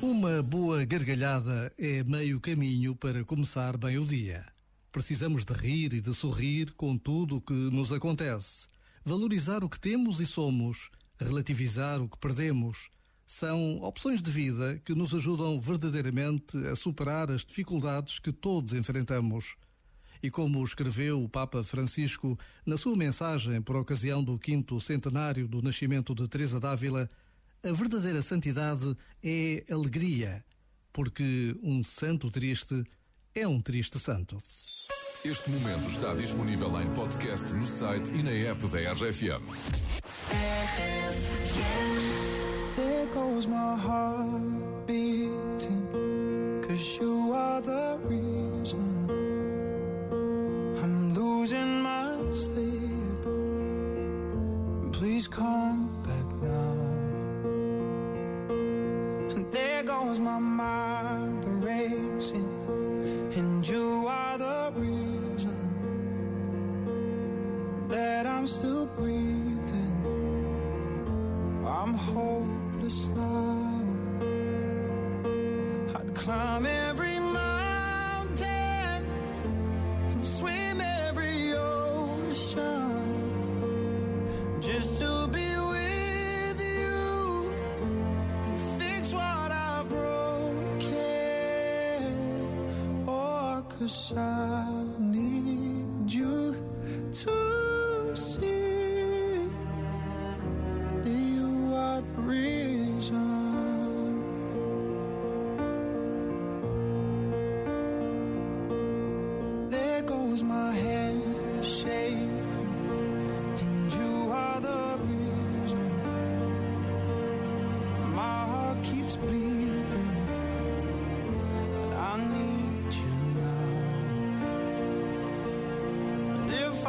Uma boa gargalhada é meio caminho para começar bem o dia. Precisamos de rir e de sorrir com tudo o que nos acontece. Valorizar o que temos e somos, relativizar o que perdemos, são opções de vida que nos ajudam verdadeiramente a superar as dificuldades que todos enfrentamos. E como escreveu o Papa Francisco na sua mensagem por ocasião do quinto centenário do nascimento de Teresa d'Ávila, a verdadeira santidade é alegria, porque um santo triste é um triste santo. Este momento está disponível em podcast no site e na app da RFM. There goes my heart beating, cause you Please come back now. And there goes my mind racing, and you are the reason that I'm still breathing. I'm hopeless now. I'd climb every 山。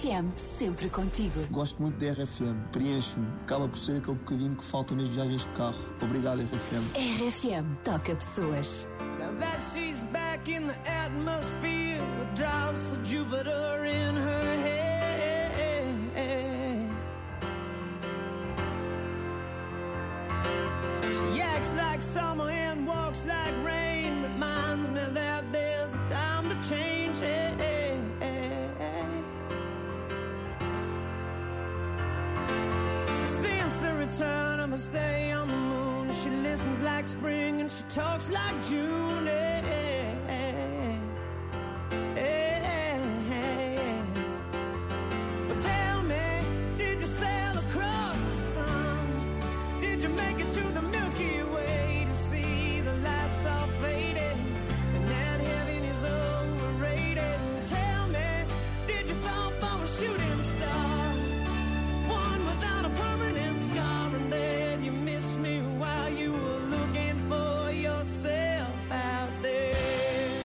RFM, sempre contigo. Gosto muito da RFM, preenche-me, acaba por ser aquele bocadinho que falta nas viagens de carro. Obrigado, RFM. RFM, toca pessoas. Now that she's back in the atmosphere with drops of Jupiter in her head. She acts like summer and walks like rain. Reminds me that there's a time to change. Since return of stay on the moon, she listens like spring and she talks like June.